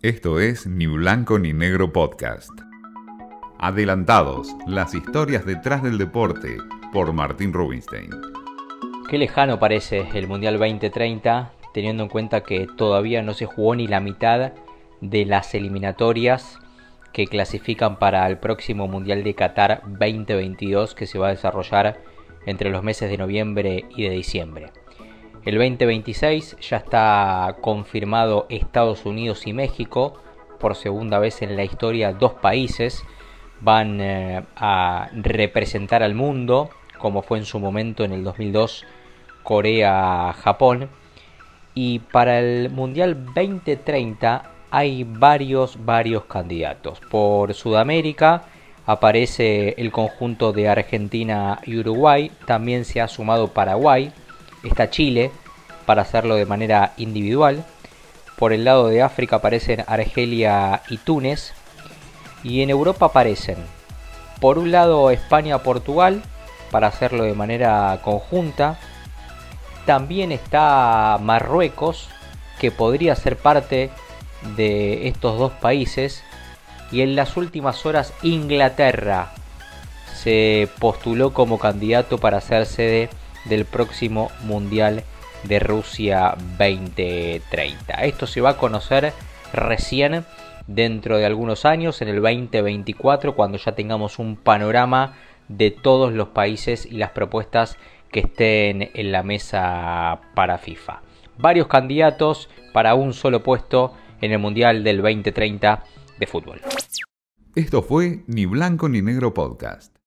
Esto es Ni Blanco ni Negro Podcast. Adelantados, las historias detrás del deporte, por Martín Rubinstein. Qué lejano parece el Mundial 2030, teniendo en cuenta que todavía no se jugó ni la mitad de las eliminatorias que clasifican para el próximo Mundial de Qatar 2022 que se va a desarrollar entre los meses de noviembre y de diciembre. El 2026 ya está confirmado Estados Unidos y México. Por segunda vez en la historia dos países van eh, a representar al mundo, como fue en su momento en el 2002 Corea-Japón. Y para el Mundial 2030 hay varios, varios candidatos. Por Sudamérica aparece el conjunto de Argentina y Uruguay. También se ha sumado Paraguay está Chile para hacerlo de manera individual. Por el lado de África aparecen Argelia y Túnez. Y en Europa aparecen, por un lado España-Portugal para hacerlo de manera conjunta. También está Marruecos, que podría ser parte de estos dos países. Y en las últimas horas Inglaterra se postuló como candidato para ser sede del próximo Mundial de Rusia 2030. Esto se va a conocer recién dentro de algunos años, en el 2024, cuando ya tengamos un panorama de todos los países y las propuestas que estén en la mesa para FIFA. Varios candidatos para un solo puesto en el Mundial del 2030 de fútbol. Esto fue Ni Blanco ni Negro Podcast.